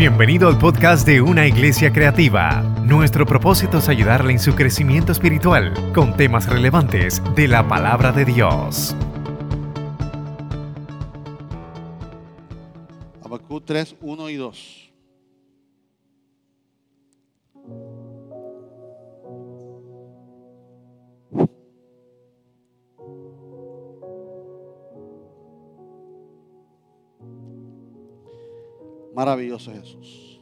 Bienvenido al podcast de Una Iglesia Creativa. Nuestro propósito es ayudarle en su crecimiento espiritual con temas relevantes de la palabra de Dios. Habacuc 3, 1 y 2. Maravilloso Jesús.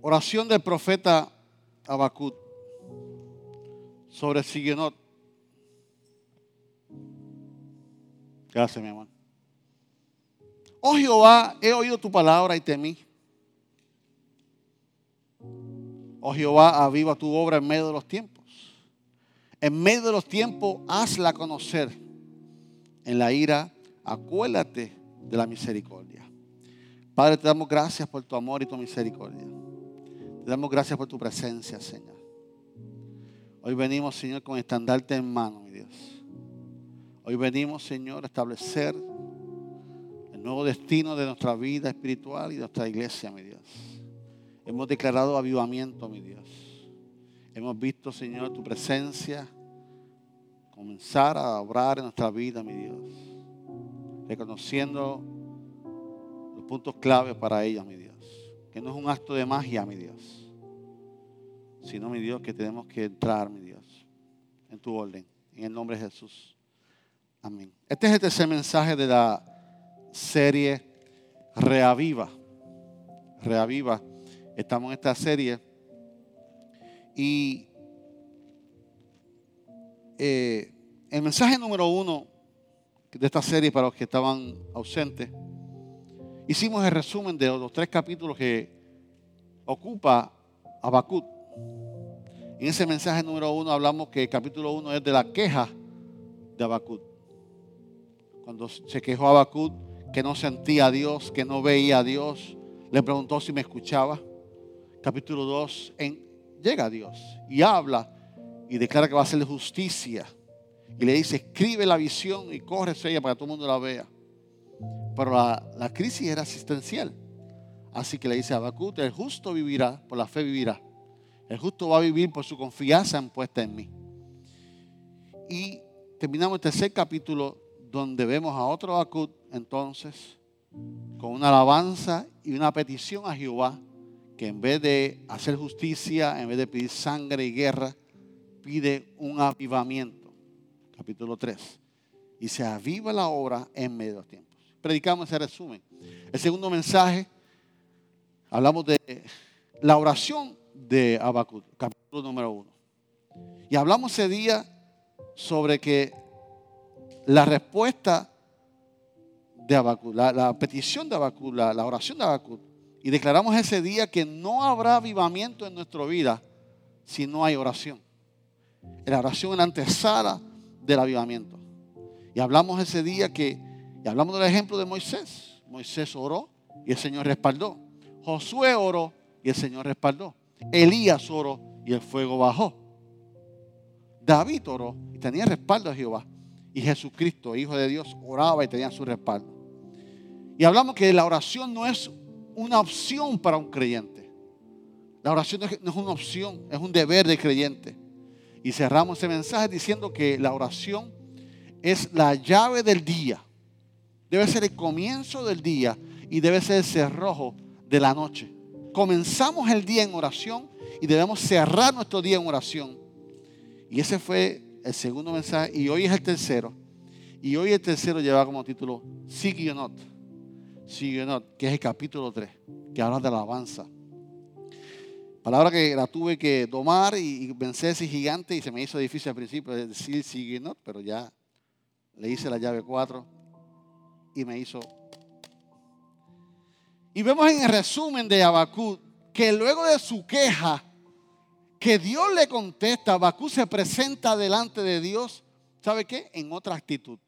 Oración del profeta Habacuc sobre Sigenot. Gracias, mi hermano. Oh Jehová, he oído tu palabra y temí. Oh Jehová, aviva tu obra en medio de los tiempos. En medio de los tiempos, hazla conocer. En la ira, acuérdate de la misericordia. Padre, te damos gracias por tu amor y tu misericordia. Te damos gracias por tu presencia, Señor. Hoy venimos, Señor, con estandarte en mano, mi Dios. Hoy venimos, Señor, a establecer el nuevo destino de nuestra vida espiritual y de nuestra iglesia, mi Dios. Hemos declarado avivamiento, mi Dios. Hemos visto, Señor, tu presencia comenzar a obrar en nuestra vida, mi Dios. Reconociendo los puntos clave para ella, mi Dios. Que no es un acto de magia, mi Dios. Sino, mi Dios, que tenemos que entrar, mi Dios, en tu orden. En el nombre de Jesús. Amén. Este es el tercer mensaje de la serie Reaviva. Reaviva. Estamos en esta serie. Y eh, el mensaje número uno de esta serie para los que estaban ausentes, hicimos el resumen de los tres capítulos que ocupa Habacuc. En ese mensaje número uno hablamos que el capítulo uno es de la queja de Habacuc. Cuando se quejó Habacuc que no sentía a Dios, que no veía a Dios, le preguntó si me escuchaba. Capítulo 2, llega a Dios y habla y declara que va a hacerle justicia. Y le dice, escribe la visión y corre ella para que todo el mundo la vea. Pero la, crisis era asistencial. Así que le dice a Habacuc, el justo vivirá, por la fe vivirá. El justo va a vivir por su confianza puesta en mí. Y terminamos el tercer capítulo donde vemos a otro Habacuc entonces con una alabanza y una petición a Jehová que en vez de hacer justicia, en vez de pedir sangre y guerra, pide un avivamiento. Capítulo 3. Y se aviva la obra en medio de los tiempos. Predicamos ese resumen. El segundo mensaje, hablamos de la oración de Habacuc, capítulo número 1. Y hablamos ese día sobre que la respuesta de Habacuc, la, petición de Habacuc, la, oración de Habacuc, y declaramos ese día que no habrá avivamiento en nuestra vida si no hay oración. La oración es la antesala del avivamiento. Y hablamos ese día que, y hablamos del ejemplo de Moisés. Moisés oró y el Señor respaldó. Josué oró y el Señor respaldó. Elías oró y el fuego bajó. David oró y tenía respaldo a Jehová. Y Jesucristo, Hijo de Dios, oraba y tenía su respaldo. Y hablamos que la oración no es una opción para un creyente. La oración no es una opción, es un deber de creyente. Y cerramos ese mensaje diciendo que la oración es la llave del día. Debe ser el comienzo del día y debe ser el cerrojo de la noche. Comenzamos el día en oración y debemos cerrar nuestro día en oración. Y ese fue el segundo mensaje y hoy es el tercero. Y hoy el tercero lleva como título Sigionot que es el capítulo 3, que habla de la alabanza. Palabra que la tuve que domar y, vencer ese gigante y se me hizo difícil al principio decir Sigenot, pero ya le hice la llave 4 y me hizo. Y vemos en el resumen de Habacuc que luego de su queja, que Dios le contesta, Habacuc se presenta delante de Dios, ¿sabe qué? En otra actitud.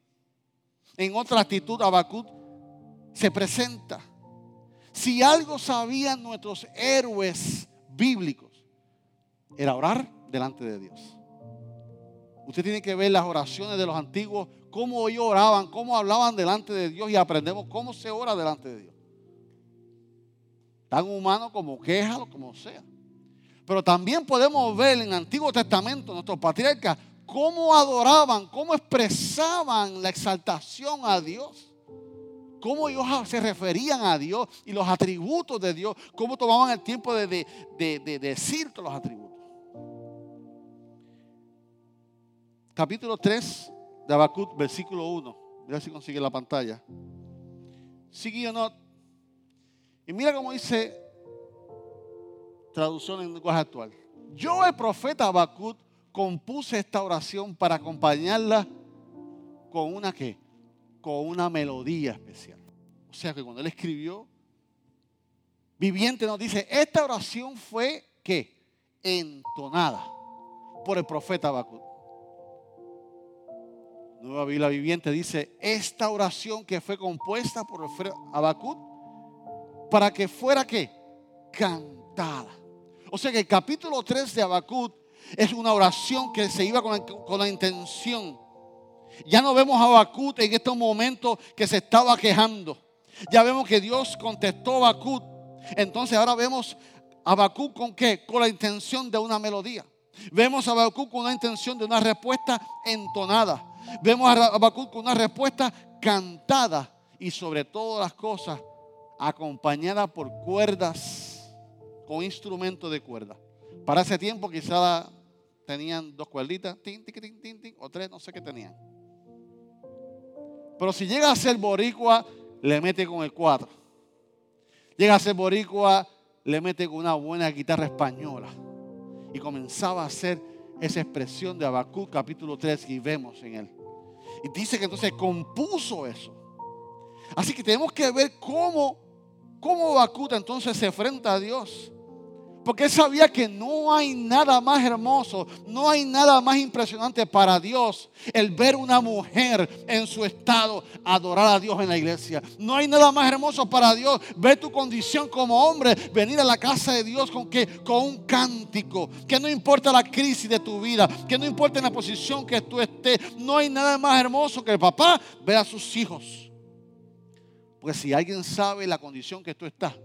En otra actitud, Habacuc se presenta. Si algo sabían nuestros héroes bíblicos, era orar delante de Dios. Usted tiene que ver las oraciones de los antiguos, cómo ellos oraban, cómo hablaban delante de Dios y aprendemos cómo se ora delante de Dios. Tan humano como queja, como sea. Pero también podemos ver en el Antiguo Testamento, nuestros patriarcas, cómo adoraban, cómo expresaban la exaltación a Dios. Cómo ellos se referían a Dios y los atributos de Dios, cómo tomaban el tiempo de, de, decir todos los atributos. Capítulo 3 de Habacuc, versículo 1. Mira si consigue la pantalla. Sigue o no. Y mira cómo dice traducción en lenguaje actual. Yo, el profeta Habacuc, compuse esta oración para acompañarla con una que con una melodía especial. O sea que cuando él escribió, viviente nos dice, esta oración fue que entonada por el profeta Habacuc. Nueva Biblia viviente dice, esta oración que fue compuesta por Habacuc para que fuera que cantada. O sea que el capítulo 3 de Habacuc es una oración que se iba con la, intención. Ya no vemos a Habacuc en estos momentos que se estaba quejando. Ya vemos que Dios contestó a Habacuc. Entonces ahora vemos a Habacuc con qué? Con la intención de una melodía. Vemos a Habacuc con una intención de una respuesta entonada. Vemos a Habacuc con una respuesta cantada y sobre todas las cosas acompañada por cuerdas, con instrumento de cuerda. Para ese tiempo quizá tenían dos cuerditas, o tres, no sé qué tenían. Pero si llega a ser boricua, le mete con el cuatro. Llega a ser boricua, le mete con una buena guitarra española. Y comenzaba a hacer esa expresión de Habacuc capítulo 3 que vemos en él. Y dice que entonces compuso eso. Así que tenemos que ver cómo, cómo entonces se enfrenta a Dios. Porque él sabía que no hay nada más hermoso, no hay nada más impresionante para Dios el ver una mujer en su estado adorar a Dios en la iglesia. No hay nada más hermoso para Dios ver tu condición como hombre, venir a la casa de Dios con, que, con un cántico. Que no importa la crisis de tu vida, que no importa la posición que tú estés, no hay nada más hermoso que el papá ver a sus hijos. Porque si alguien sabe la condición que tú estás,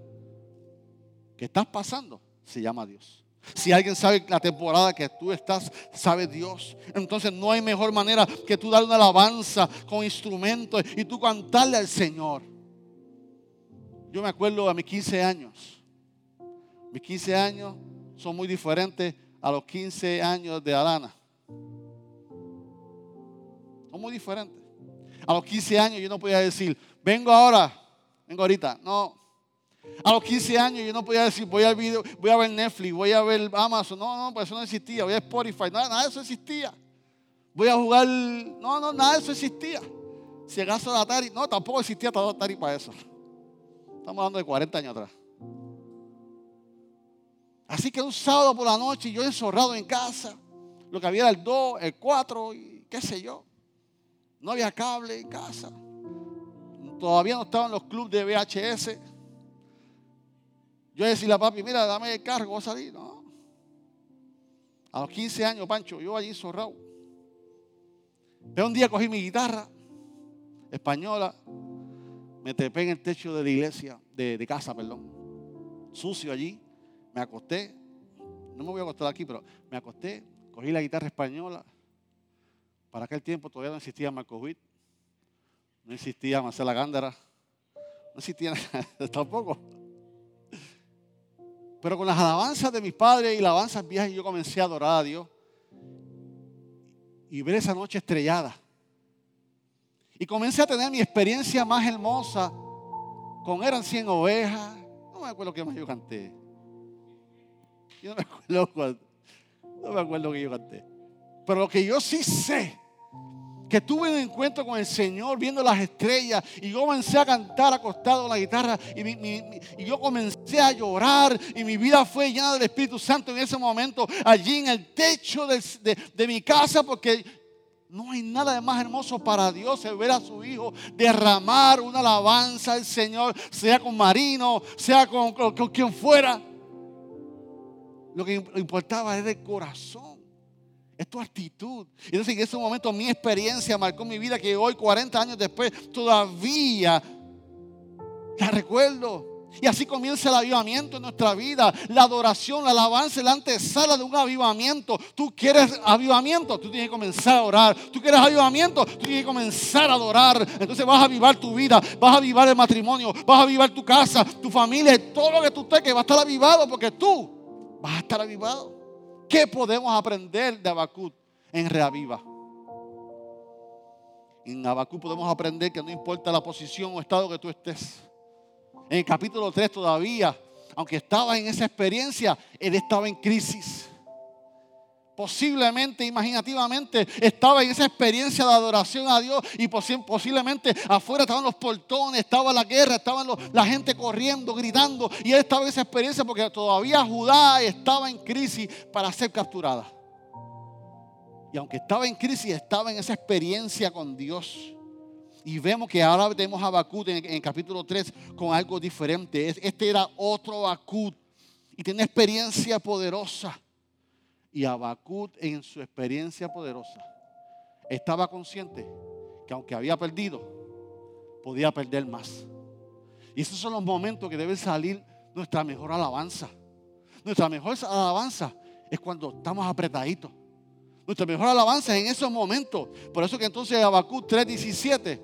que estás pasando, se llama Dios. Si alguien sabe la temporada que tú estás, sabe Dios. Entonces no hay mejor manera que tú darle una alabanza con instrumentos y tú cantarle al Señor. Yo me acuerdo a mis 15 años. Mis 15 años son muy diferentes a los 15 años de Adana. Son muy diferentes. A los 15 años yo no podía decir, vengo ahora, vengo ahorita. No, a los 15 años yo no podía decir, voy a, video, voy a ver Netflix, voy a ver Amazon. No, no, pues eso no existía. Voy a Spotify. Nada, nada de eso existía. Voy a jugar. No, no, nada de eso existía. Si acaso de Atari. No, tampoco existía Atari para eso. Estamos hablando de 40 años atrás. Así que un sábado por la noche, yo encerrado en casa. Lo que había era el 2, el 4 y qué sé yo. No había cable en casa. Todavía no estaban los clubes de VHS. Yo decía a papi, mira, dame el cargo, voy a salir. No. A los 15 años, Pancho, yo allí zorrado. Pero un día cogí mi guitarra española, me trepé en el techo de la iglesia, de casa, perdón, sucio allí, me acosté, no me voy a acostar aquí, pero me acosté, cogí la guitarra española. Para aquel tiempo todavía no existía Marco Witt, no existía Marcela Gándara, no existía tampoco. Pero con las alabanzas de mis padres y las alabanzas viejas, yo comencé a adorar a Dios. Y ver esa noche estrellada. Y comencé a tener mi experiencia más hermosa con eran 100 ovejas. No me acuerdo qué más yo canté. Yo no me acuerdo, no me acuerdo que yo canté. Pero lo que yo sí sé que tuve un encuentro con el Señor viendo las estrellas y yo comencé a cantar acostado en la guitarra y, yo comencé a llorar y mi vida fue llena del Espíritu Santo en ese momento allí en el techo de, de mi casa porque no hay nada de más hermoso para Dios el ver a su hijo derramar una alabanza al Señor, sea con Marino, sea con, con quien fuera. Lo que importaba era el corazón. Es tu actitud. Y entonces en ese momento mi experiencia marcó mi vida que hoy, 40 años después, todavía la recuerdo. Y así comienza el avivamiento en nuestra vida. La adoración, la alabanza, la antesala de un avivamiento. Tú quieres avivamiento, tú tienes que comenzar a orar. Tú quieres avivamiento, tú tienes que comenzar a adorar. Entonces vas a avivar tu vida, vas a avivar el matrimonio, vas a avivar tu casa, tu familia, todo lo que tú que va a estar avivado porque tú vas a estar avivado. ¿Qué podemos aprender de Abacut en Reaviva? En Abacut podemos aprender que no importa la posición o estado que tú estés en el capítulo 3 todavía, aunque estaba en esa experiencia, él estaba en crisis. Posiblemente, imaginativamente, estaba en esa experiencia de adoración a Dios y posiblemente afuera estaban los portones, estaba la guerra, estaba la gente corriendo, gritando y él estaba en esa experiencia porque todavía Judá estaba en crisis para ser capturada. Y aunque estaba en crisis, estaba en esa experiencia con Dios. Y vemos que ahora tenemos a Habacuc en, el capítulo 3 con algo diferente. Este era otro Habacuc y tiene experiencia poderosa. Y Habacuc en su experiencia poderosa estaba consciente que aunque había perdido, podía perder más. Y esos son los momentos que debe salir nuestra mejor alabanza. Nuestra mejor alabanza es cuando estamos apretaditos. Nuestra mejor alabanza es en esos momentos. Por eso que entonces Habacuc 3:17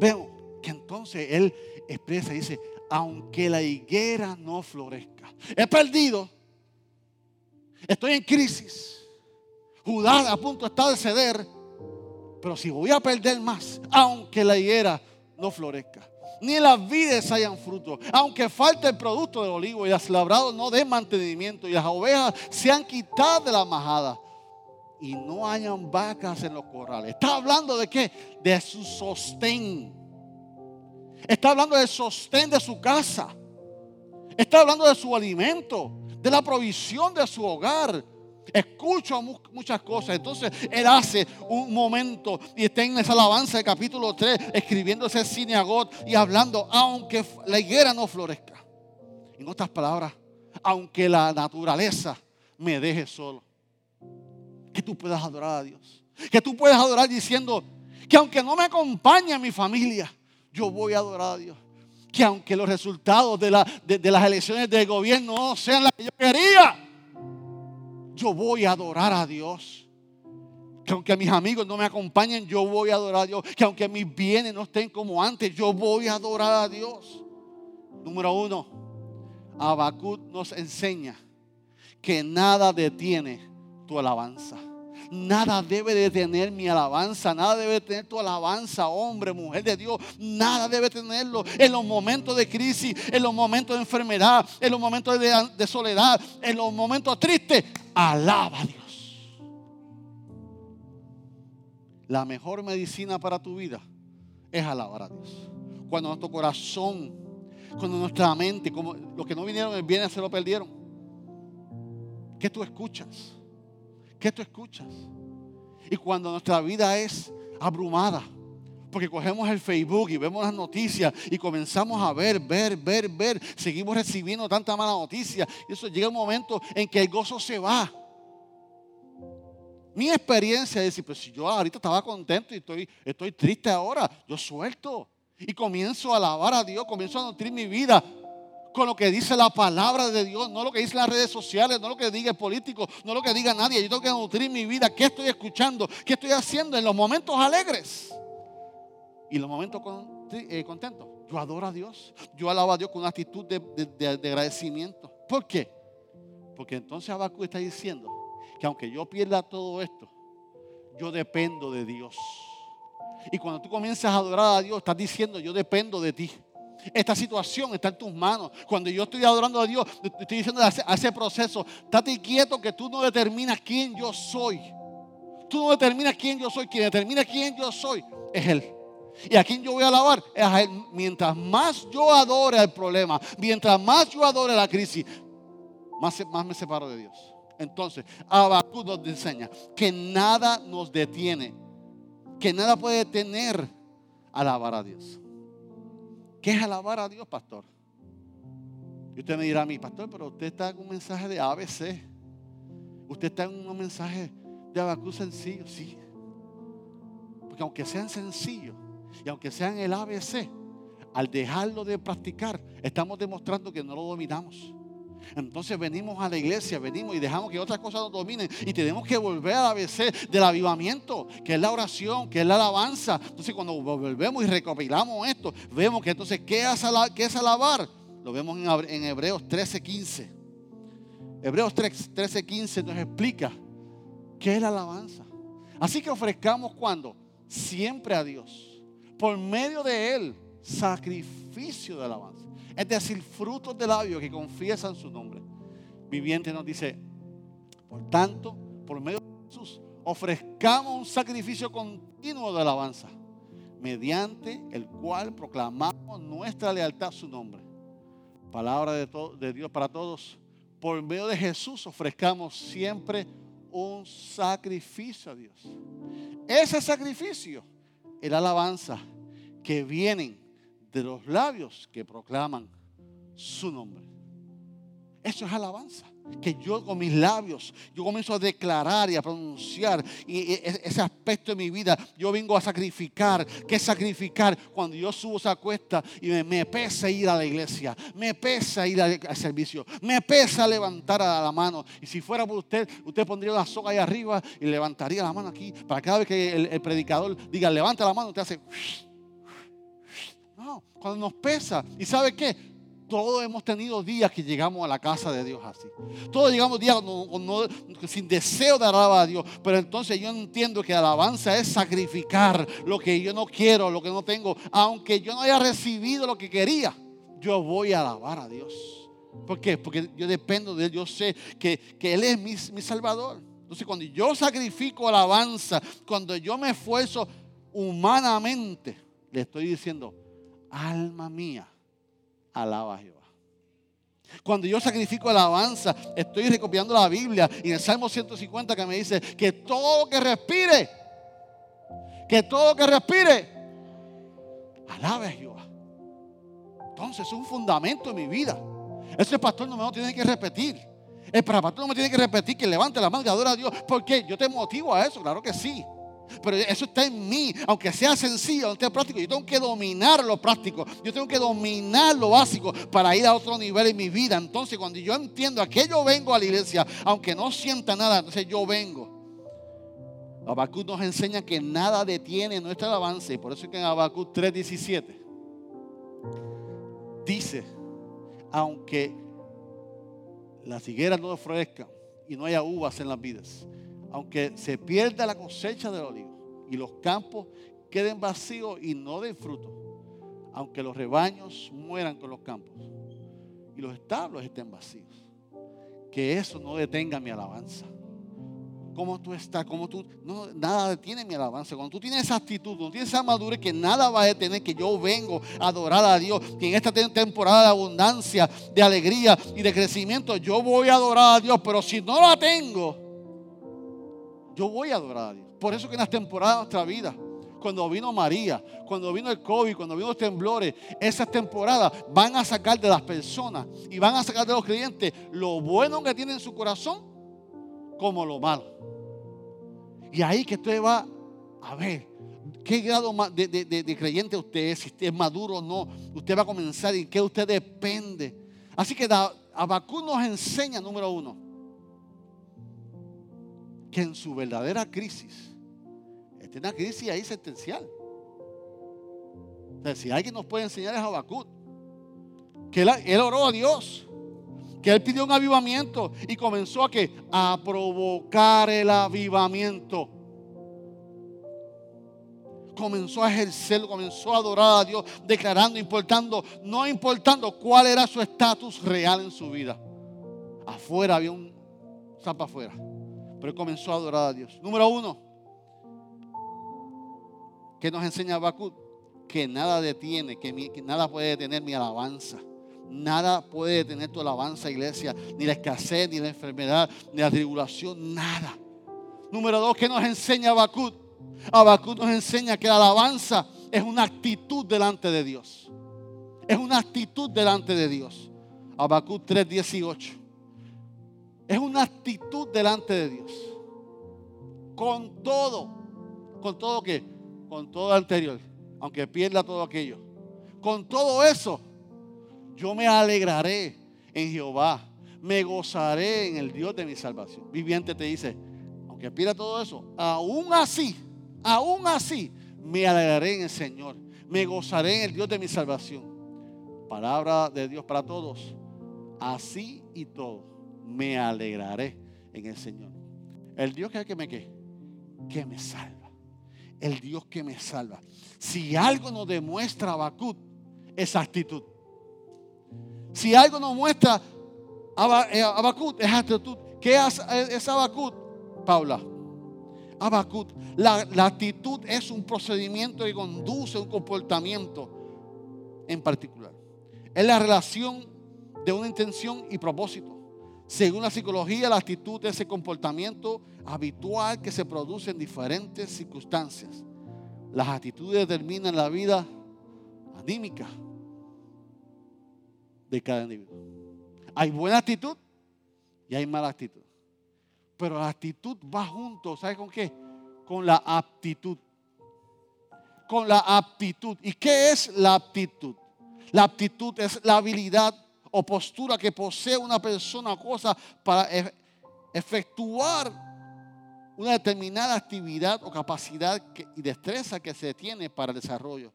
veo que entonces él expresa y dice, aunque la higuera no florezca, he perdido, estoy en crisis, Judá a punto está de ceder, pero si voy a perder más, aunque la higuera no florezca, ni las vides hayan fruto, aunque falte el producto del olivo y las labrados no den mantenimiento y las ovejas sean quitadas de la majada y no hayan vacas en los corrales. Está hablando de qué? De su sostén. Está hablando del sostén de su casa. Está hablando de su alimento, de la provisión de su hogar. Escucho muchas cosas. Entonces él hace un momento y está en esa alabanza del capítulo 3, escribiendo ese cineagot y hablando, aunque la higuera no florezca. En otras palabras, aunque la naturaleza me deje solo que tú puedas adorar a Dios. Que tú puedas adorar diciendo que aunque no me acompañe mi familia, yo voy a adorar a Dios. Que aunque los resultados de, de las elecciones del gobierno no sean las que yo quería, yo voy a adorar a Dios. Que aunque mis amigos no me acompañen, yo voy a adorar a Dios. Que aunque mis bienes no estén como antes, yo voy a adorar a Dios. Número uno, Habacuc nos enseña que nada detiene tu alabanza. Nada debe detener mi alabanza, nada debe tener tu alabanza, hombre, mujer de Dios, nada debe tenerlo en los momentos de crisis, en los momentos de enfermedad, en los momentos de, de soledad, en los momentos tristes. Alaba a Dios. La mejor medicina para tu vida es alabar a Dios. Cuando nuestro corazón, cuando nuestra mente, como los que no vinieron el viernes se lo perdieron. ¿Qué tú escuchas? ¿Qué tú escuchas? Y cuando nuestra vida es abrumada, porque cogemos el Facebook y vemos las noticias y comenzamos a ver, ver, ver, ver, seguimos recibiendo tanta mala noticia. Y eso llega un momento en que el gozo se va. Mi experiencia es decir, pues si yo ahorita estaba contento y estoy, estoy triste ahora, yo suelto y comienzo a alabar a Dios, comienzo a nutrir mi vida con lo que dice la palabra de Dios, no lo que dice las redes sociales, no lo que diga el político, no lo que diga nadie. Yo tengo que nutrir mi vida. ¿Qué estoy escuchando? ¿Qué estoy haciendo en los momentos alegres? Y los momentos eh, contentos. Yo adoro a Dios. Yo alabo a Dios con una actitud de, agradecimiento. ¿Por qué? Porque entonces Abacú está diciendo que aunque yo pierda todo esto, yo dependo de Dios. Y cuando tú comienzas a adorar a Dios, estás diciendo, yo dependo de ti. Esta situación está en tus manos. Cuando yo estoy adorando a Dios, estoy diciendo a ese, proceso, estate quieto que tú no determinas quién yo soy. Tú no determinas quién yo soy. Quien determina quién yo soy es Él. Y a quien yo voy a alabar es a Él. Mientras más yo adore el problema, mientras más yo adore la crisis, más, más me separo de Dios. Entonces, Abacú nos enseña que nada nos detiene, que nada puede detener alabar a Dios. ¿Qué es alabar a Dios, pastor? Y usted me dirá a mí, pastor, pero usted está en un mensaje de ABC. Usted está en un mensaje de Habacuc sencillos, sí. Porque aunque sean sencillos y aunque sean el ABC, al dejarlo de practicar, estamos demostrando que no lo dominamos. Entonces venimos a la iglesia, venimos y dejamos que otras cosas nos dominen y tenemos que volver a la ABC del avivamiento, que es la oración, que es la alabanza. Entonces cuando volvemos y recopilamos esto, vemos que entonces, ¿qué es, alabar? Lo vemos en Hebreos 13:15. Hebreos 13:15 nos explica qué es la alabanza. Así que ofrezcamos cuando? Siempre a Dios, por medio de Él, sacrificio de alabanza es decir, frutos de labios que confiesan su nombre. Viviente nos dice, por tanto, por medio de Jesús, ofrezcamos un sacrificio continuo de alabanza, mediante el cual proclamamos nuestra lealtad a su nombre. Palabra de, Dios para todos. Por medio de Jesús ofrezcamos siempre un sacrificio a Dios. Ese sacrificio es la alabanza que vienen de los labios que proclaman su nombre. Eso es alabanza. Que yo con mis labios, yo comienzo a declarar y a pronunciar y ese aspecto de mi vida, yo vengo a sacrificar. ¿Qué sacrificar? Cuando yo subo esa cuesta y me, pesa ir a la iglesia, me pesa ir al, servicio, me pesa levantar a la mano. Y si fuera por usted, usted pondría la soga ahí arriba y levantaría la mano aquí para cada vez que el, el predicador diga levanta la mano, usted hace cuando nos pesa. ¿Y sabe qué? Todos hemos tenido días que llegamos a la casa de Dios así. Todos llegamos días sin deseo de alabar a Dios. Pero entonces yo entiendo que alabanza es sacrificar lo que yo no quiero, lo que no tengo. Aunque yo no haya recibido lo que quería, yo voy a alabar a Dios. ¿Por qué? Porque yo dependo de Él. Yo sé que, Él es mi, mi Salvador. Entonces cuando yo sacrifico alabanza, cuando yo me esfuerzo humanamente, le estoy diciendo, alma mía, alaba a Jehová. Cuando yo sacrifico alabanza, estoy recopiando la Biblia y en el Salmo 150 que me dice que todo que respire, que todo que respire, alabe a Jehová. Entonces es un fundamento en mi vida. Ese pastor no me lo tiene que repetir. El pastor no me tiene que repetir que levante la mano y adora a Dios. porque Yo te motivo a eso, claro que sí. Pero eso está en mí, aunque sea sencillo, aunque sea práctico. Yo tengo que dominar lo práctico. Yo tengo que dominar lo básico para ir a otro nivel en mi vida. Entonces, cuando yo entiendo a qué yo vengo a la iglesia, aunque no sienta nada, entonces yo vengo. Habacuc nos enseña que nada detiene nuestro avance. Y por eso es que en Habacuc 3:17 dice: Aunque las higueras no florezcan y no haya uvas en las vidas aunque se pierda la cosecha del olivo y los campos queden vacíos y no den fruto, aunque los rebaños mueran con los campos y los establos estén vacíos, que eso no detenga mi alabanza. ¿Cómo tú estás? ¿Cómo tú? No, nada detiene mi alabanza. Cuando tú tienes esa actitud, cuando tienes esa madurez, que nada va a detener que yo vengo a adorar a Dios. Que en esta temporada de abundancia, de alegría y de crecimiento, yo voy a adorar a Dios. Pero si no la tengo, yo voy a adorar a Dios. Por eso que en las temporadas de nuestra vida, cuando vino María, cuando vino el COVID, cuando vino los temblores, esas temporadas van a sacar de las personas y van a sacar de los creyentes lo bueno que tienen en su corazón como lo malo. Y ahí que usted va a ver qué grado de, creyente usted es, si usted es maduro o no. Usted va a comenzar y qué usted depende. Así que Abacú nos enseña, número uno, que en su verdadera crisis, esta es una crisis ahí sentencial. si alguien nos puede enseñar es Habacuc, que él, oró a Dios, que él pidió un avivamiento y comenzó a que a provocar el avivamiento. Comenzó a ejercerlo, comenzó a adorar a Dios, declarando, importando, no importando cuál era su estatus real en su vida. Afuera había un zapa afuera. Pero él comenzó a adorar a Dios. Número uno, que nos enseña Habacuc? Que nada detiene, que, nada puede detener mi alabanza. Nada puede detener tu alabanza, iglesia. Ni la escasez, ni la enfermedad, ni la tribulación, nada. Número dos, que nos enseña Habacuc? Habacuc nos enseña que la alabanza es una actitud delante de Dios. Es una actitud delante de Dios. Habacuc 3:18. Es una actitud delante de Dios. con todo. ¿Con todo qué? Con todo anterior, aunque pierda todo aquello. Con todo eso, yo me alegraré en Jehová, me gozaré en el Dios de mi salvación. Viviente te dice, aunque pierda todo eso, aún así, aún así, me alegraré en el Señor, me gozaré en el Dios de mi salvación. Palabra de Dios para todos. Así y todo, me alegraré en el Señor. El Dios que, me que, que me salva. El Dios que me salva. Si algo nos demuestra Abacut, esa actitud. Si algo nos muestra Abacut, es actitud. ¿Qué es Abacut, Paula? Abacut. La, la actitud es un procedimiento que conduce a un comportamiento en particular. Es la relación de una intención y propósito. Según la psicología, la actitud es el comportamiento habitual que se produce en diferentes circunstancias. Las actitudes determinan la vida anímica de cada individuo. Hay buena actitud y hay mala actitud. Pero la actitud va junto, ¿sabe con qué? Con la aptitud. Con la aptitud. ¿Y qué es la aptitud? La aptitud es la habilidad o postura que posee una persona o cosa para e-, efectuar una determinada actividad o capacidad y destreza que se tiene para el desarrollo.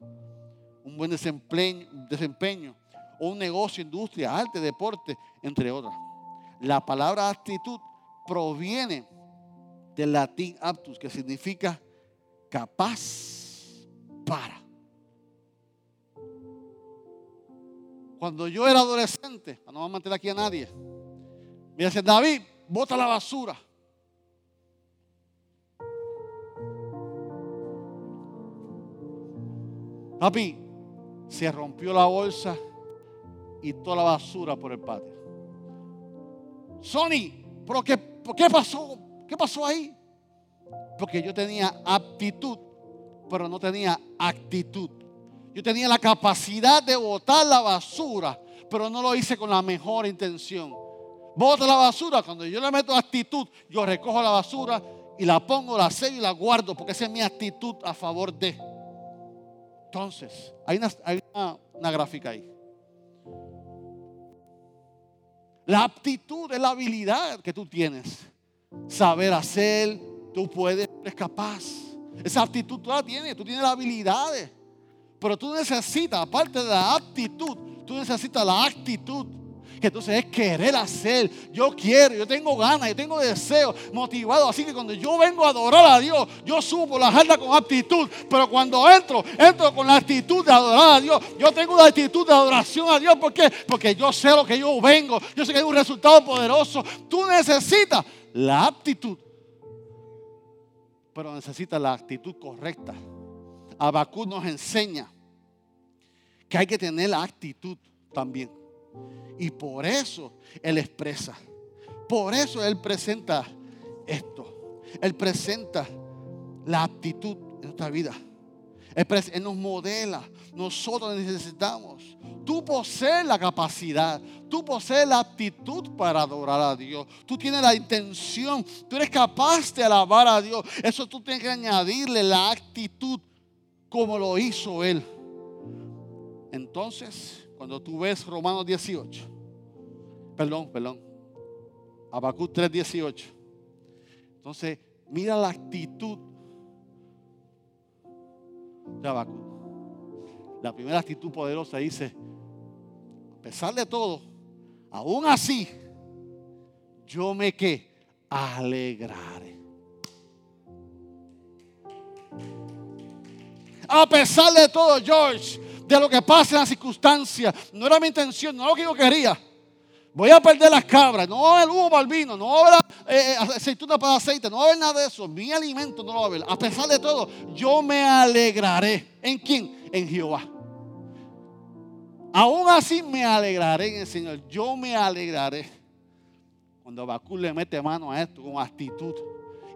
Un buen desempeño, desempeño o un negocio, industria, arte, deporte, entre otras. La palabra actitud proviene del latín aptus, que significa capaz para. Cuando yo era adolescente, no vamos a mantener aquí a nadie, me dice David, bota la basura. Papi, se rompió la bolsa y toda la basura por el patio. Sony, ¿pero qué, qué pasó? ¿Qué pasó ahí? Porque yo tenía aptitud, pero no tenía actitud. Yo tenía la capacidad de botar la basura, pero no lo hice con la mejor intención. Bota la basura, cuando yo le meto actitud, yo recojo la basura y la pongo, la sello y la guardo, porque esa es mi actitud a favor de. Entonces, hay una, gráfica ahí. La aptitud es la habilidad que tú tienes. Saber hacer, tú puedes, eres capaz. Esa actitud tú la tienes, tú tienes las habilidades. Pero tú necesitas, aparte de la actitud, tú necesitas la actitud. Que entonces es querer hacer. Yo quiero, yo tengo ganas, yo tengo deseo, motivado. Así que cuando yo vengo a adorar a Dios, yo subo por la jarda con actitud. Pero cuando entro, entro con la actitud de adorar a Dios. Yo tengo la actitud de adoración a Dios. ¿Por qué? Porque yo sé lo que yo vengo. Yo sé que hay un resultado poderoso. Tú necesitas la actitud. Pero necesitas la actitud correcta. Abacú nos enseña que hay que tener la actitud también. Y por eso Él expresa. Por eso Él presenta esto. Él presenta la actitud en nuestra vida. Él nos modela. Nosotros necesitamos. Tú posees la capacidad. Tú posees la actitud para adorar a Dios. Tú tienes la intención. Tú eres capaz de alabar a Dios. Eso tú tienes que añadirle la actitud como lo hizo Él. Entonces, cuando tú ves Romanos 18, perdón, perdón, Habacuc 3:18, entonces mira la actitud de Habacuc. La primera actitud poderosa dice, a pesar de todo, aún así, yo me que alegraré. A pesar de todo, George, lo que pasa en las circunstancias. No era mi intención, no era lo que yo quería. Voy a perder las cabras, no va a haber humo para el vino, no va a haber eh, eh, aceituna para aceite, no va a haber nada de eso. Mi alimento no lo va a haber. A pesar de todo, yo me alegraré. ¿En quién? En Jehová. Aún así me alegraré en el Señor. Yo me alegraré. Cuando Bakú le mete mano a esto con actitud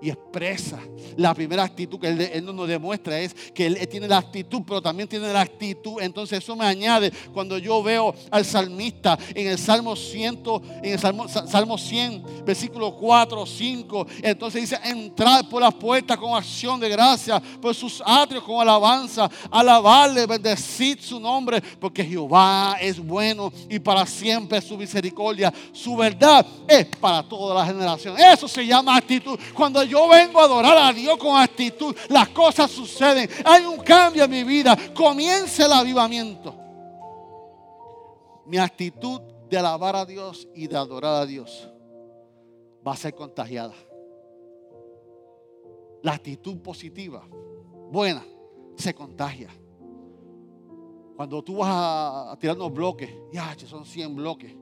y expresa. La primera actitud que él, nos demuestra es que él, tiene la actitud, pero también tiene la actitud. Entonces eso me añade cuando yo veo al salmista en el Salmo 100, en el Salmo, Salmo 100, versículo 4, 5. Entonces dice, entrar por las puertas con acción de gracia, por sus atrios con alabanza, alabarle, bendecir su nombre, porque Jehová es bueno y para siempre su misericordia, su verdad es para toda la generación. Eso se llama actitud. Cuando yo vengo a adorar a Dios con actitud, las cosas suceden. Hay un cambio en mi vida. Comienza el avivamiento. Mi actitud de alabar a Dios y de adorar a Dios va a ser contagiada. La actitud positiva, buena, se contagia. Cuando tú vas a, tirar unos bloques, ya, son 100 bloques.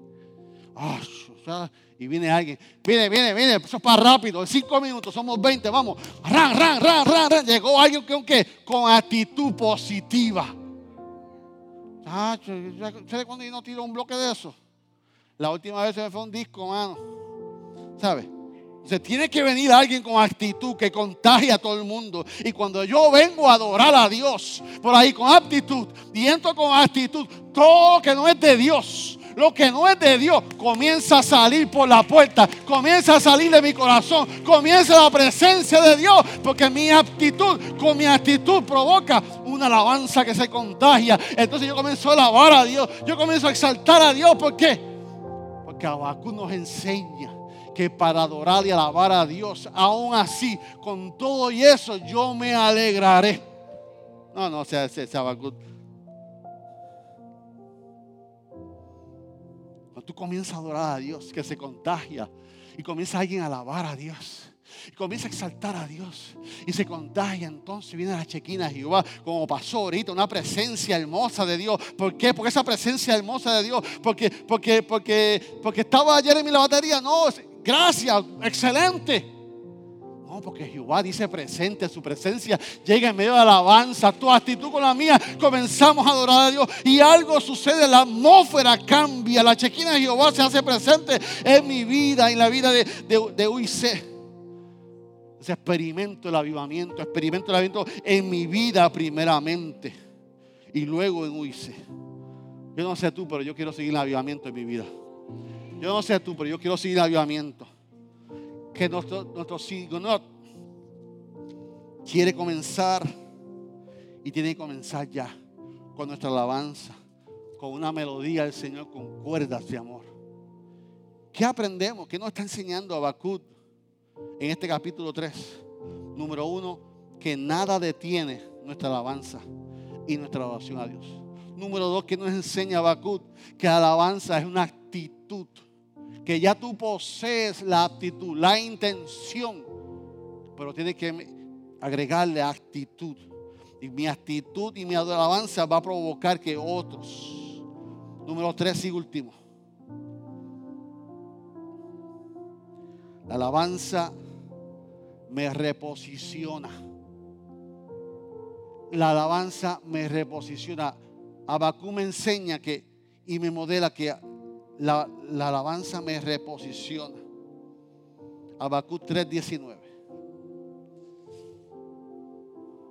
Y viene alguien, viene, viene, viene, eso es para rápido, en 5 minutos, somos 20, vamos, ran, ran, ran, ran, ran. Llegó alguien con qué? Con actitud positiva. ¿Sabes cuándo yo no tiro un bloque de eso? La última vez se me fue un disco, mano. ¿Sabes? Se tiene que venir alguien con actitud que contagie a todo el mundo. Y cuando yo vengo a adorar a Dios por ahí con actitud y entro con actitud, todo que no es de Dios, lo que no es de Dios, comienza a salir por la puerta, comienza a salir de mi corazón, comienza la presencia de Dios, porque mi actitud, con mi actitud provoca una alabanza que se contagia. Entonces yo comienzo a alabar a Dios, yo comienzo a exaltar a Dios, ¿por qué? Porque Abacú nos enseña que para adorar y alabar a Dios, aún así, con todo y eso, yo me alegraré. No, no, sea, sea, sea tú comienzas a adorar a Dios, que se contagia, y comienza alguien a alabar a Dios. Y comienza a exaltar a Dios. Y se contagia. Entonces viene la chequina de Jehová. Como pasó ahorita. Una presencia hermosa de Dios. ¿Por qué? Porque esa presencia hermosa de Dios. Porque, porque, porque, porque estaba ayer en mi batería. No, Gracias, excelente. Porque Jehová dice presente, su presencia llega en medio de alabanza, tu actitud con la mía, comenzamos a adorar a Dios y algo sucede, la atmósfera cambia, la chequina de Jehová se hace presente en mi vida, en la vida de, de, de. Ese experimento el avivamiento, experimento el avivamiento en mi vida primeramente y luego en Uise. Yo no sé tú, pero yo quiero seguir el avivamiento en mi vida. Yo no sé tú, pero yo quiero seguir el avivamiento. Que nuestro, nuestro no quiere comenzar y tiene que comenzar ya con nuestra alabanza, con una melodía del Señor con cuerdas de amor. ¿Qué aprendemos? ¿Qué nos está enseñando Habacuc en este capítulo 3? Número uno, que nada detiene nuestra alabanza y nuestra adoración a Dios. Número dos, que nos enseña Habacuc que la alabanza es una actitud que ya tú posees la aptitud, la intención, pero tienes que agregarle actitud. Y mi actitud y mi alabanza va a provocar que otros, número tres y último, la alabanza me reposiciona. La alabanza me reposiciona. Abacú me enseña que y me modela que la, alabanza me reposiciona. Habacuc 3:19.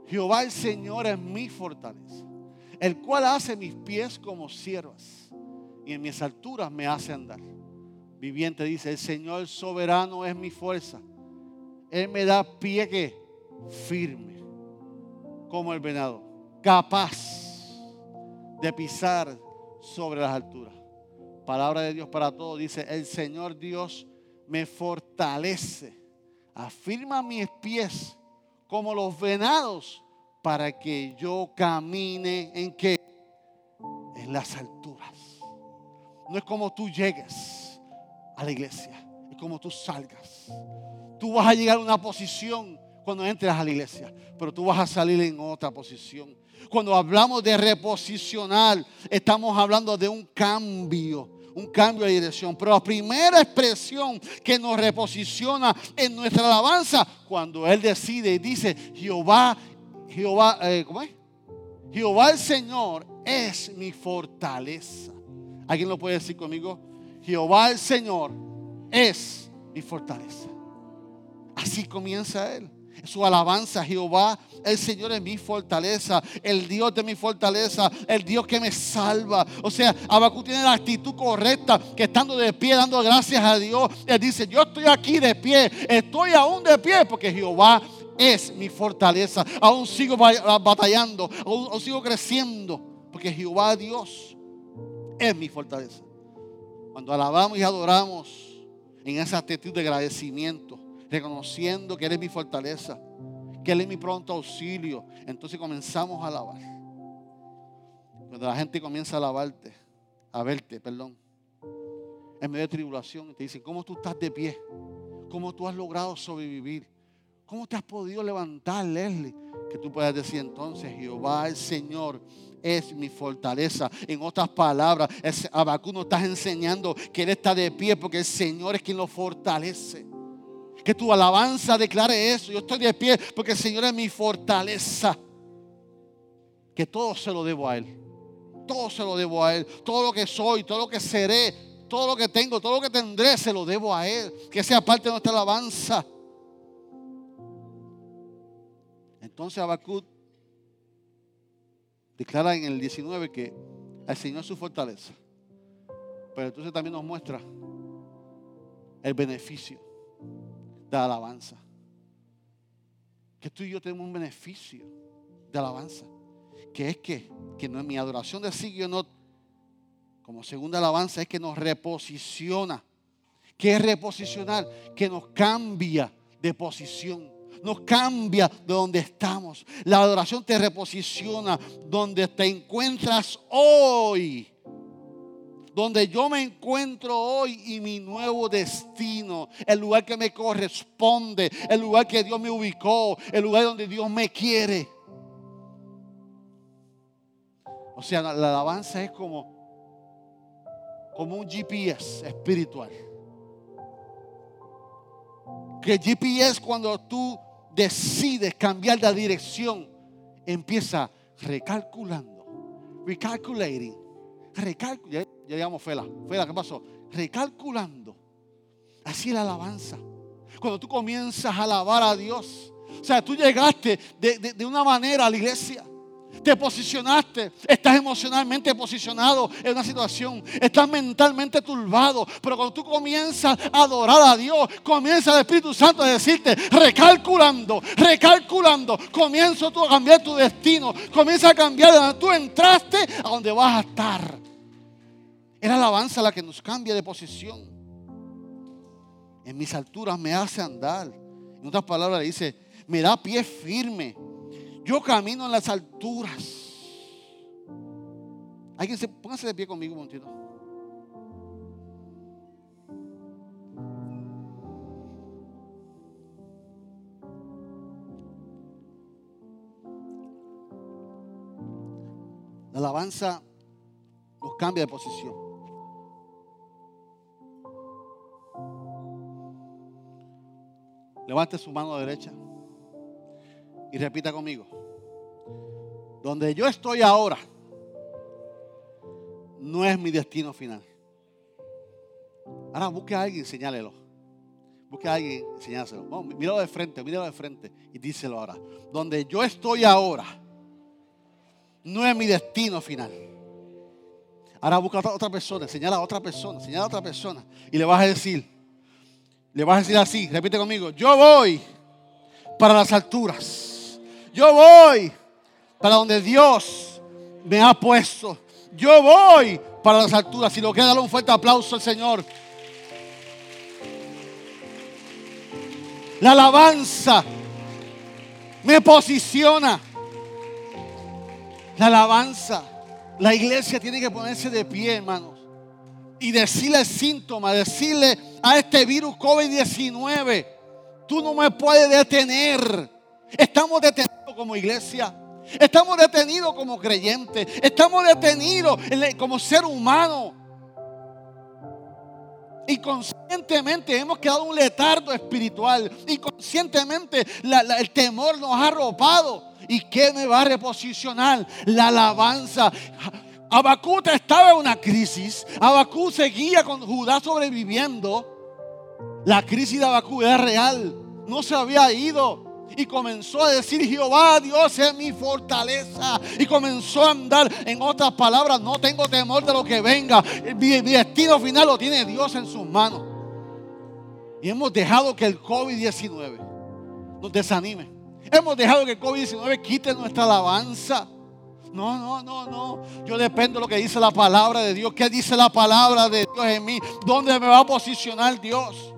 Jehová el Señor es mi fortaleza, el cual hace mis pies como siervas y en mis alturas me hace andar. Viviente dice, el Señor soberano es mi fuerza. Él me da pie que firme, como el venado, capaz de pisar sobre las alturas palabra de Dios para todos, dice, el Señor Dios me fortalece, afirma mis pies como los venados para que yo camine en qué? En las alturas. No es como tú llegues a la iglesia, es como tú salgas. Tú vas a llegar a una posición cuando entres a la iglesia, pero tú vas a salir en otra posición. Cuando hablamos de reposicionar, estamos hablando de un cambio un cambio de dirección. Pero la primera expresión que nos reposiciona en nuestra alabanza, cuando Él decide y dice, Jehová, Jehová, eh, ¿cómo es? Jehová el Señor es mi fortaleza. ¿Alguien lo puede decir conmigo? Jehová el Señor es mi fortaleza. Así comienza él. Su alabanza, Jehová, el Señor es mi fortaleza, el Dios de mi fortaleza, el Dios que me salva. O sea, Abacú tiene la actitud correcta, que estando de pie, dando gracias a Dios, él dice, yo estoy aquí de pie, estoy aún de pie, porque Jehová es mi fortaleza. Aún sigo batallando, aún, sigo creciendo, porque Jehová Dios es mi fortaleza. Cuando alabamos y adoramos en esa actitud de agradecimiento, reconociendo que Él es mi fortaleza, que Él es mi pronto auxilio, entonces comenzamos a alabar. Cuando la gente comienza a alabarte, a verte, perdón, en medio de tribulación, te dicen, ¿cómo tú estás de pie? ¿Cómo tú has logrado sobrevivir? ¿Cómo te has podido levantar, Leslie? Que tú puedas decir entonces, Jehová el Señor es mi fortaleza. En otras palabras, Abacú nos estás enseñando que Él está de pie porque el Señor es quien lo fortalece. Que tu alabanza declare eso. Yo estoy de pie porque el Señor es mi fortaleza. Que todo se lo debo a Él. Todo se lo debo a Él. Todo lo que soy, todo lo que seré, todo lo que tengo, todo lo que tendré, se lo debo a Él. Que sea parte de nuestra alabanza. Entonces Habacuc declara en el 19 que el Señor es su fortaleza. Pero entonces también nos muestra el beneficio de alabanza. Que tú y yo tenemos un beneficio de alabanza. Que es que, que no, mi adoración de siglo no, como segunda alabanza, es que nos reposiciona. Que es reposicionar? Que nos cambia de posición. Nos cambia de donde estamos. La adoración te reposiciona donde te encuentras hoy donde yo me encuentro hoy y mi nuevo destino, el lugar que me corresponde, el lugar que Dios me ubicó, el lugar donde Dios me quiere. O sea, la, alabanza es como, como un GPS espiritual. Que GPS cuando tú decides cambiar de dirección, empieza recalculando, recalculating, recalculando ya llamamos Fela. Fela, ¿qué pasó? Recalculando. Así la alabanza. Cuando tú comienzas a alabar a Dios. O sea, tú llegaste de, de una manera a la iglesia te posicionaste, estás emocionalmente posicionado en una situación, estás mentalmente turbado, pero cuando tú comienzas a adorar a Dios, comienza el Espíritu Santo a decirte, recalculando, recalculando, comienzo tú a cambiar tu destino, comienza a cambiar de tú entraste a donde vas a estar. Es la alabanza la que nos cambia de posición. En mis alturas me hace andar. En otras palabras le dice, me da pie firme. Yo camino en las alturas. Alguien se, póngase de pie conmigo un momentito. La alabanza nos cambia de posición. Levante su mano derecha y repita conmigo. Donde yo estoy ahora no es mi destino final. Ahora busque a alguien señálelo. Busque a alguien y señálelo. míralo de frente, míralo de frente y díselo ahora. Donde yo estoy ahora no es mi destino final. Ahora busca a otra persona, señala a otra persona, señala a otra persona y le vas a decir, le vas a decir así, repite conmigo, yo voy para las alturas. Yo voy para donde Dios me ha puesto. Yo voy para las alturas. Si lo quiere, darle un fuerte aplauso al Señor. La alabanza me posiciona. La alabanza. La iglesia tiene que ponerse de pie, hermanos. Y decirle síntoma, decirle a este virus COVID-19. Tú no me puedes detener. Estamos detenidos como iglesia. Estamos detenidos como creyentes. Estamos detenidos como ser humano. Y conscientemente hemos quedado un letardo espiritual. Y conscientemente el temor nos ha arropado. ¿Y qué me va a reposicionar? La alabanza. Abacú estaba en una crisis. Abacú seguía con Judá sobreviviendo. La crisis de Abacú era real. no se había ido. Y comenzó a decir, Jehová, Dios es mi fortaleza. Y comenzó a andar, en otras palabras, no tengo temor de lo que venga. Mi, mi destino final lo tiene Dios en sus manos. Y hemos dejado que el COVID-19 nos desanime. Hemos dejado que el COVID-19 quite nuestra alabanza. No, no, no, no. Yo dependo de lo que dice la palabra de Dios. ¿Qué dice la palabra de Dios en mí? ¿Dónde me va a posicionar Dios?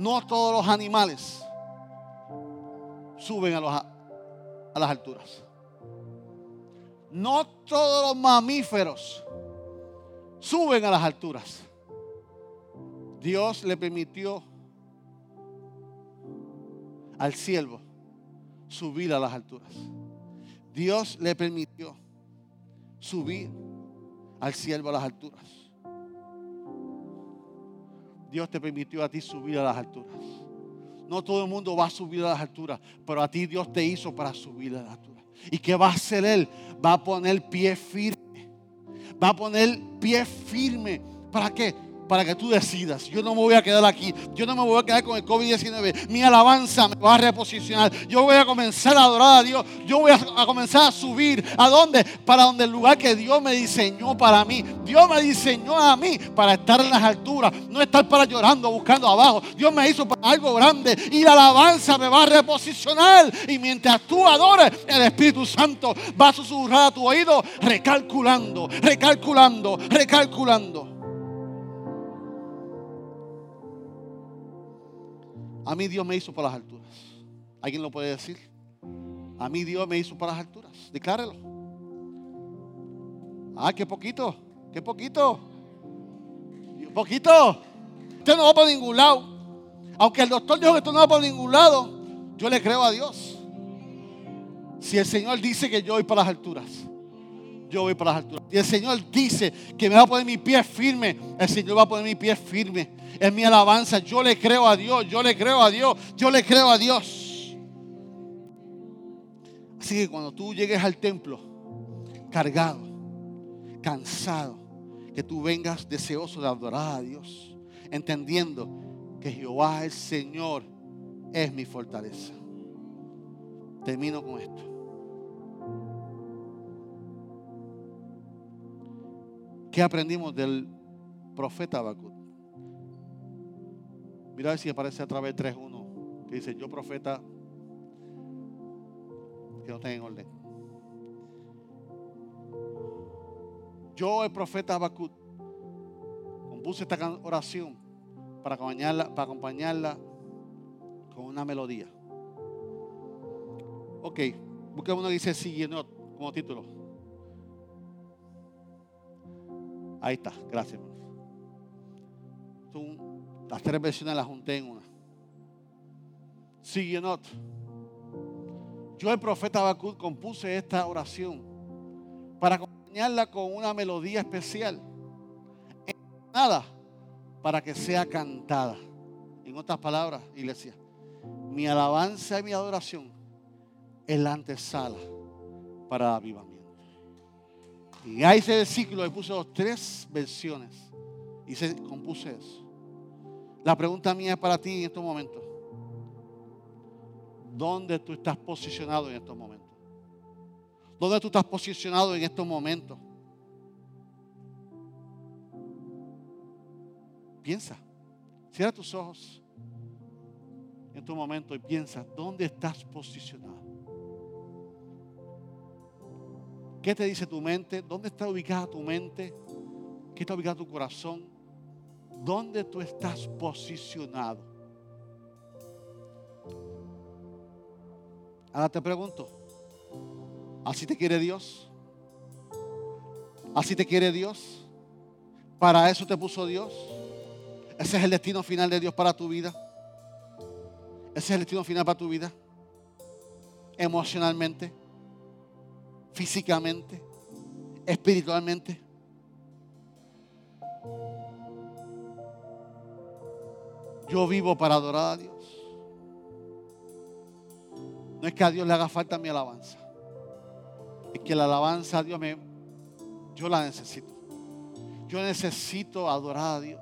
No todos los animales suben a, a las alturas. No todos los mamíferos suben a las alturas. Dios le permitió al siervo subir a las alturas. Dios le permitió subir al siervo a las alturas. Dios te permitió a ti subir a las alturas. No todo el mundo va a subir a las alturas, pero a ti Dios te hizo para subir a las alturas. ¿Y qué va a hacer Él? Va a poner pie firme. Va a poner pie firme. ¿Para qué? Para que tú decidas. Yo no me voy a quedar aquí. Yo no me voy a quedar con el COVID-19. Mi alabanza me va a reposicionar. Yo voy a comenzar a adorar a Dios. Yo voy a, comenzar a subir. ¿A dónde? Para donde el lugar que Dios me diseñó para mí. Dios me diseñó a mí para estar en las alturas. No estar para llorando, buscando abajo. Dios me hizo para algo grande. Y la alabanza me va a reposicionar. Y mientras tú adores, el Espíritu Santo va a susurrar a tu oído, recalculando, recalculando, recalculando. A mí Dios me hizo para las alturas. ¿Alguien lo puede decir? A mí Dios me hizo para las alturas. Declárelo. Ah, qué poquito. Qué poquito. Poquito. Usted no va por ningún lado. Aunque el doctor dijo que usted no va por ningún lado, yo le creo a Dios. Si el Señor dice que yo voy para las alturas, yo voy para las alturas. Y el Señor dice que me va a poner mi pie firme, el Señor va a poner mi pie firme es mi alabanza. Yo le creo a Dios, yo le creo a Dios, yo le creo a Dios. Así que cuando tú llegues al templo cargado, cansado, que tú vengas deseoso de adorar a Dios, entendiendo que Jehová el Señor es mi fortaleza. Termino con esto. ¿Qué aprendimos del profeta Habacuc? Mira si aparece a través de 3.1 que dice, yo profeta que no tenga en orden. Yo, el profeta Habacuc, compuse esta oración para acompañarla, para acompañarla con una melodía. Ok, busca uno que dice Siguienot como título. Ahí está, gracias. Las tres versiones las junté en una. Sigue not. Yo, el profeta Habacuc, compuse esta oración para acompañarla con una melodía especial. Nada para que sea cantada. En otras palabras, iglesia, mi alabanza y mi adoración es la antesala para avivamiento. Y a ese versículo le puse dos, tres versiones y se compuse eso. La pregunta mía es para ti en estos momentos. ¿Dónde tú estás posicionado en estos momentos? ¿Dónde tú estás posicionado en estos momentos? Piensa. Cierra tus ojos en estos momento y piensa, ¿dónde estás posicionado? ¿Qué te dice tu mente? ¿Dónde está ubicada tu mente? ¿Qué está ubicado tu corazón? ¿Dónde tú estás posicionado? Ahora te pregunto, ¿así te quiere Dios? ¿Así te quiere Dios? ¿Para eso te puso Dios? ¿Ese es el destino final de Dios para tu vida? ¿Ese es el destino final para tu vida? Emocionalmente, físicamente, espiritualmente. Yo vivo para adorar a Dios. No es que a Dios le haga falta mi alabanza. Es que la alabanza a Dios me, yo la necesito. yo necesito adorar a Dios.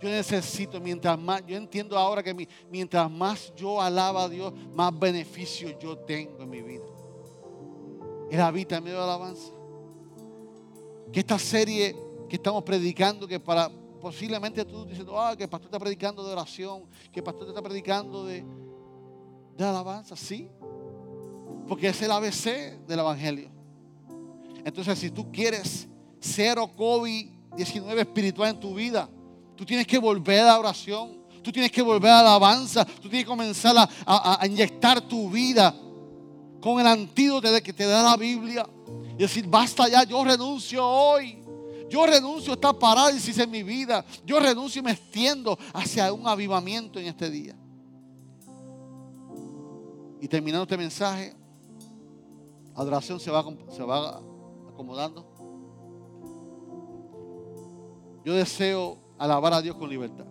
Yo necesito, mientras más, yo entiendo ahora que mientras más yo alaba a Dios, más beneficios yo tengo en mi vida. Él habita en medio de alabanza. Que esta serie que estamos predicando, que para posiblemente tú diciendo, ah, que el pastor está predicando de oración, que el pastor está predicando de, de alabanza, sí. Porque es el ABC del Evangelio. Entonces, si tú quieres cero COVID-19 espiritual en tu vida, tú tienes que volver a la oración, tú tienes que volver a la alabanza, tú tienes que comenzar a, inyectar tu vida con el antídoto que te da la Biblia. Y decir, basta ya, yo renuncio hoy. Yo renuncio a esta parálisis en mi vida. Yo renuncio y me extiendo hacia un avivamiento en este día. Y terminando este mensaje, adoración se va, se va acomodando. Yo deseo alabar a Dios con libertad.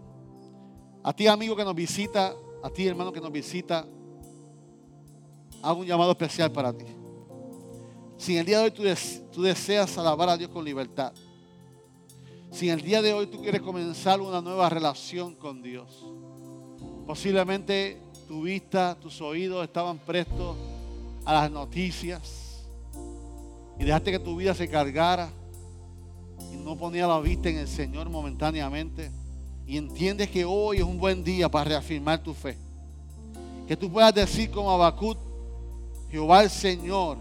A ti amigo que nos visita, a ti hermano que nos visita, hago un llamado especial para ti. Si en el día de hoy tú, tú deseas alabar a Dios con libertad, si en el día de hoy tú quieres comenzar una nueva relación con Dios, posiblemente tu vista, tus oídos estaban prestos a las noticias, y dejaste que tu vida se cargara y no ponía la vista en el Señor momentáneamente y entiendes que hoy es un buen día para reafirmar tu fe. Que tú puedas decir como Abacut, Jehová el Señor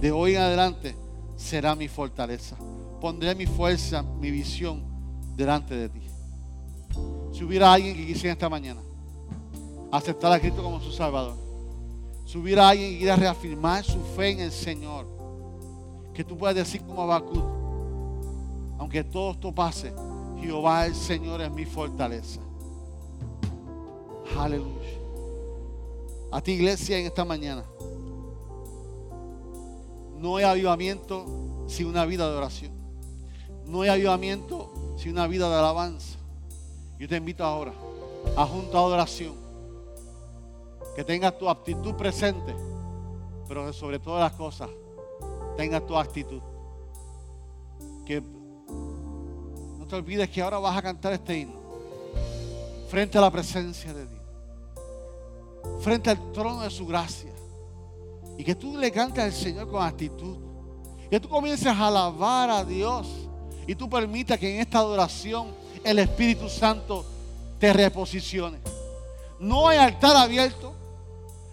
de hoy en adelante será mi fortaleza. Pondré mi fuerza, mi visión delante de ti. Si hubiera alguien que quisiera esta mañana aceptar a Cristo como su Salvador, si hubiera alguien que quisiera reafirmar su fe en el Señor, que tú puedas decir como Abacut, aunque todo esto pase, Jehová el Señor es mi fortaleza. Aleluya. A ti iglesia en esta mañana. No hay avivamiento sin una vida de oración. No hay avivamiento sin una vida de alabanza. Yo te invito ahora a junto a oración. Que tengas tu actitud presente, pero sobre todas las cosas tenga tu actitud. Que no te olvides que ahora vas a cantar este himno frente a la presencia de Dios, frente al trono de su gracia. Y que tú le cantes al Señor con actitud. Que tú comiences a alabar a Dios. Y tú permitas que en esta adoración el Espíritu Santo te reposicione. No hay altar abierto.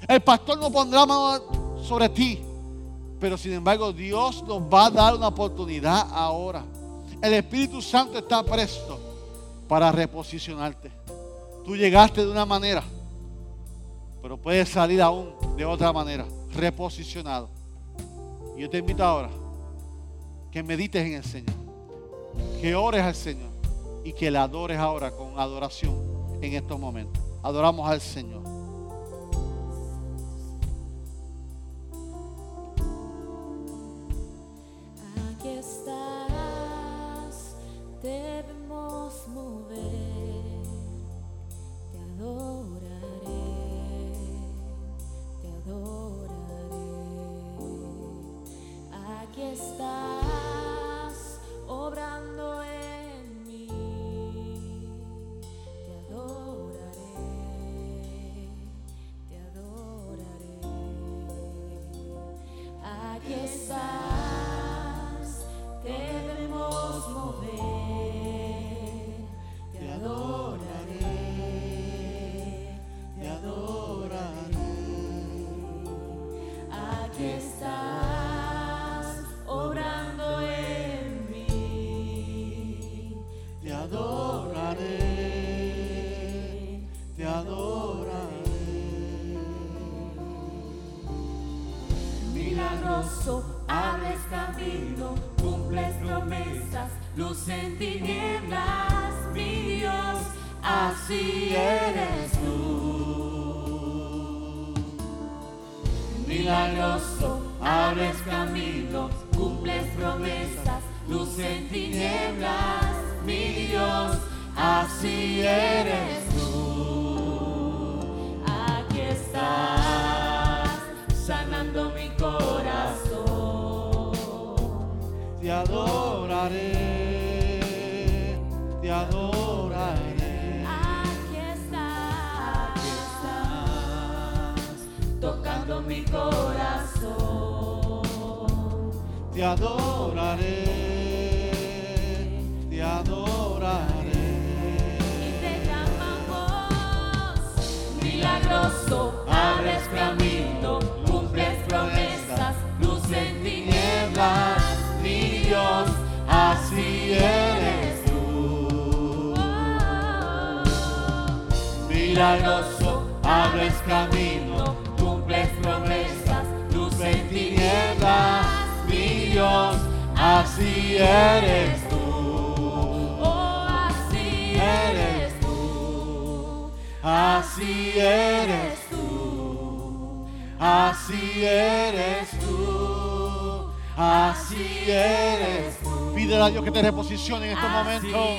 El pastor no pondrá mano sobre ti. Pero sin embargo, Dios nos va a dar una oportunidad ahora. El Espíritu Santo está presto para reposicionarte. Tú llegaste de una manera, pero puedes salir aún de otra manera, reposicionado. Y yo te invito ahora que medites en el Señor, que ores al Señor y que le adores ahora con adoración en estos momentos. Adoramos al Señor. mi corazón. Te adoraré, te adoraré. Aquí estás, aquí estás, tocando mi corazón. Te adoraré, te adoraré. Y te llamamos milagroso, abres camino en tinieblas, mi Dios, Así eres tú. Milagroso, abres camino, cumples promesas, luz en tinieblas, mi Dios, Así eres tú. oh así eres tú, Así eres tú. Así eres tú. Así eres tú. Pídele a Dios que te reposicione en estos momentos.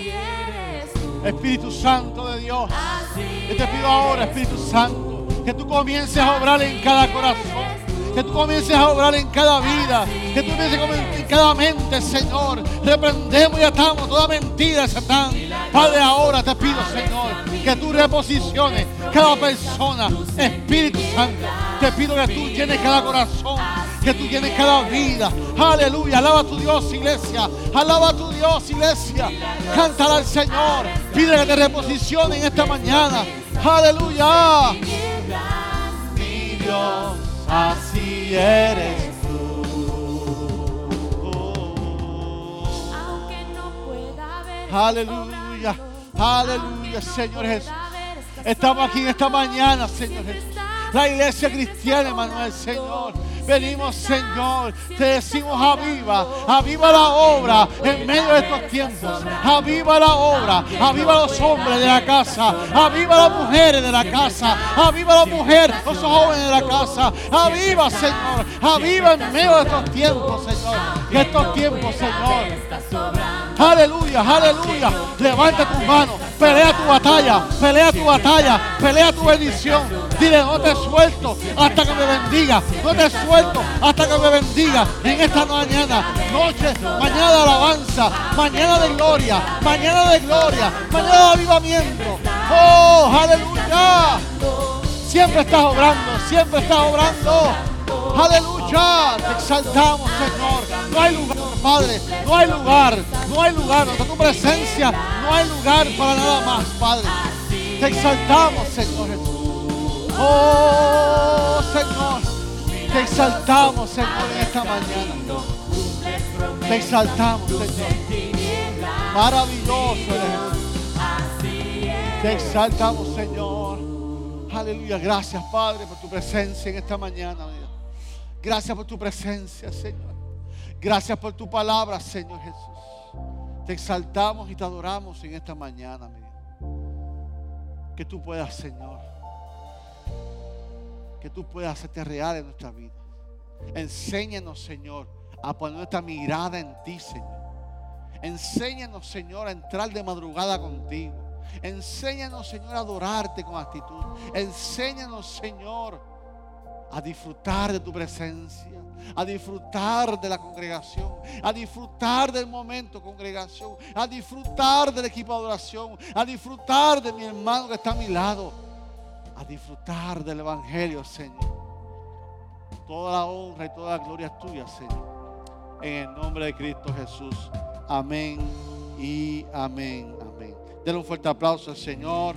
Espíritu Santo de Dios. así Yo te pido ahora, Espíritu Santo, que tú comiences a obrar en cada corazón. Que tú comiences a obrar en cada vida. Que tú comiences a obrar en cada mente, Señor. Reprendemos y atamos toda mentira, Satán. Padre, ahora te pido, Señor, que tú reposiciones cada persona. Espíritu Santo, te pido que tú llenes cada corazón. Que tú llenes cada vida. Aleluya. Alaba a tu Dios, iglesia. Alaba a tu Dios, iglesia. Cántala al Señor. Pide que te reposicione en esta mañana. Aleluya. Mi Dios, así eres tú. Aunque no pueda ver. Aleluya. Aleluya, Señor Jesús. Estamos aquí en esta mañana, Señor Jesús. La iglesia cristiana, Emanuel, Señor. Venimos, Señor. Te decimos aviva. Aviva la obra en medio de estos tiempos. Aviva la obra. Aviva los hombres de la casa. Aviva las mujeres de la casa. Aviva la mujer, los jóvenes de la casa. Aviva, Señor. Aviva en medio de estos tiempos, Señor. Que estos tiempos, Señor. Aleluya, aleluya. Levanta tus manos. Pelea batalla. Pelea tu batalla. Pelea tu bendición. Dile, no te suelto hasta que me bendiga. No te suelto hasta que me bendiga. En esta mañana, noche, mañana de alabanza, mañana de gloria, mañana de gloria, mañana de avivamiento. Oh, aleluya. Siempre estás obrando, siempre estás obrando. Aleluya, te exaltamos, Señor. No hay lugar, Padre, no hay lugar, no hay lugar. Ante tu presencia, no hay lugar para nada más, Padre. Te exaltamos, Señor. Oh, Señor, te exaltamos, Señor, en esta mañana. Te exaltamos, Señor. Maravilloso. Te exaltamos, Señor. Aleluya. Gracias, Padre, por tu presencia en esta mañana. Gracias por tu presencia, Señor. Gracias por tu palabra, Señor Jesús. Te exaltamos y te adoramos en esta mañana, mi Dios. Que tú puedas, Señor. Que tú puedas hacerte real en nuestra vida. Enséñanos, Señor, a poner nuestra mirada en ti, Señor. Enséñanos, Señor, a entrar de madrugada contigo. Enséñanos, Señor, a adorarte con actitud. Enséñanos, Señor, a disfrutar de tu presencia, a disfrutar de la congregación, a disfrutar del momento congregación, a disfrutar del equipo de adoración, a disfrutar de mi hermano que está a mi lado, a disfrutar del Evangelio, Señor. Toda la honra y toda la gloria es tuya, Señor. En el nombre de Cristo Jesús. Amén y amén. Amén. Denle un fuerte aplauso al Señor.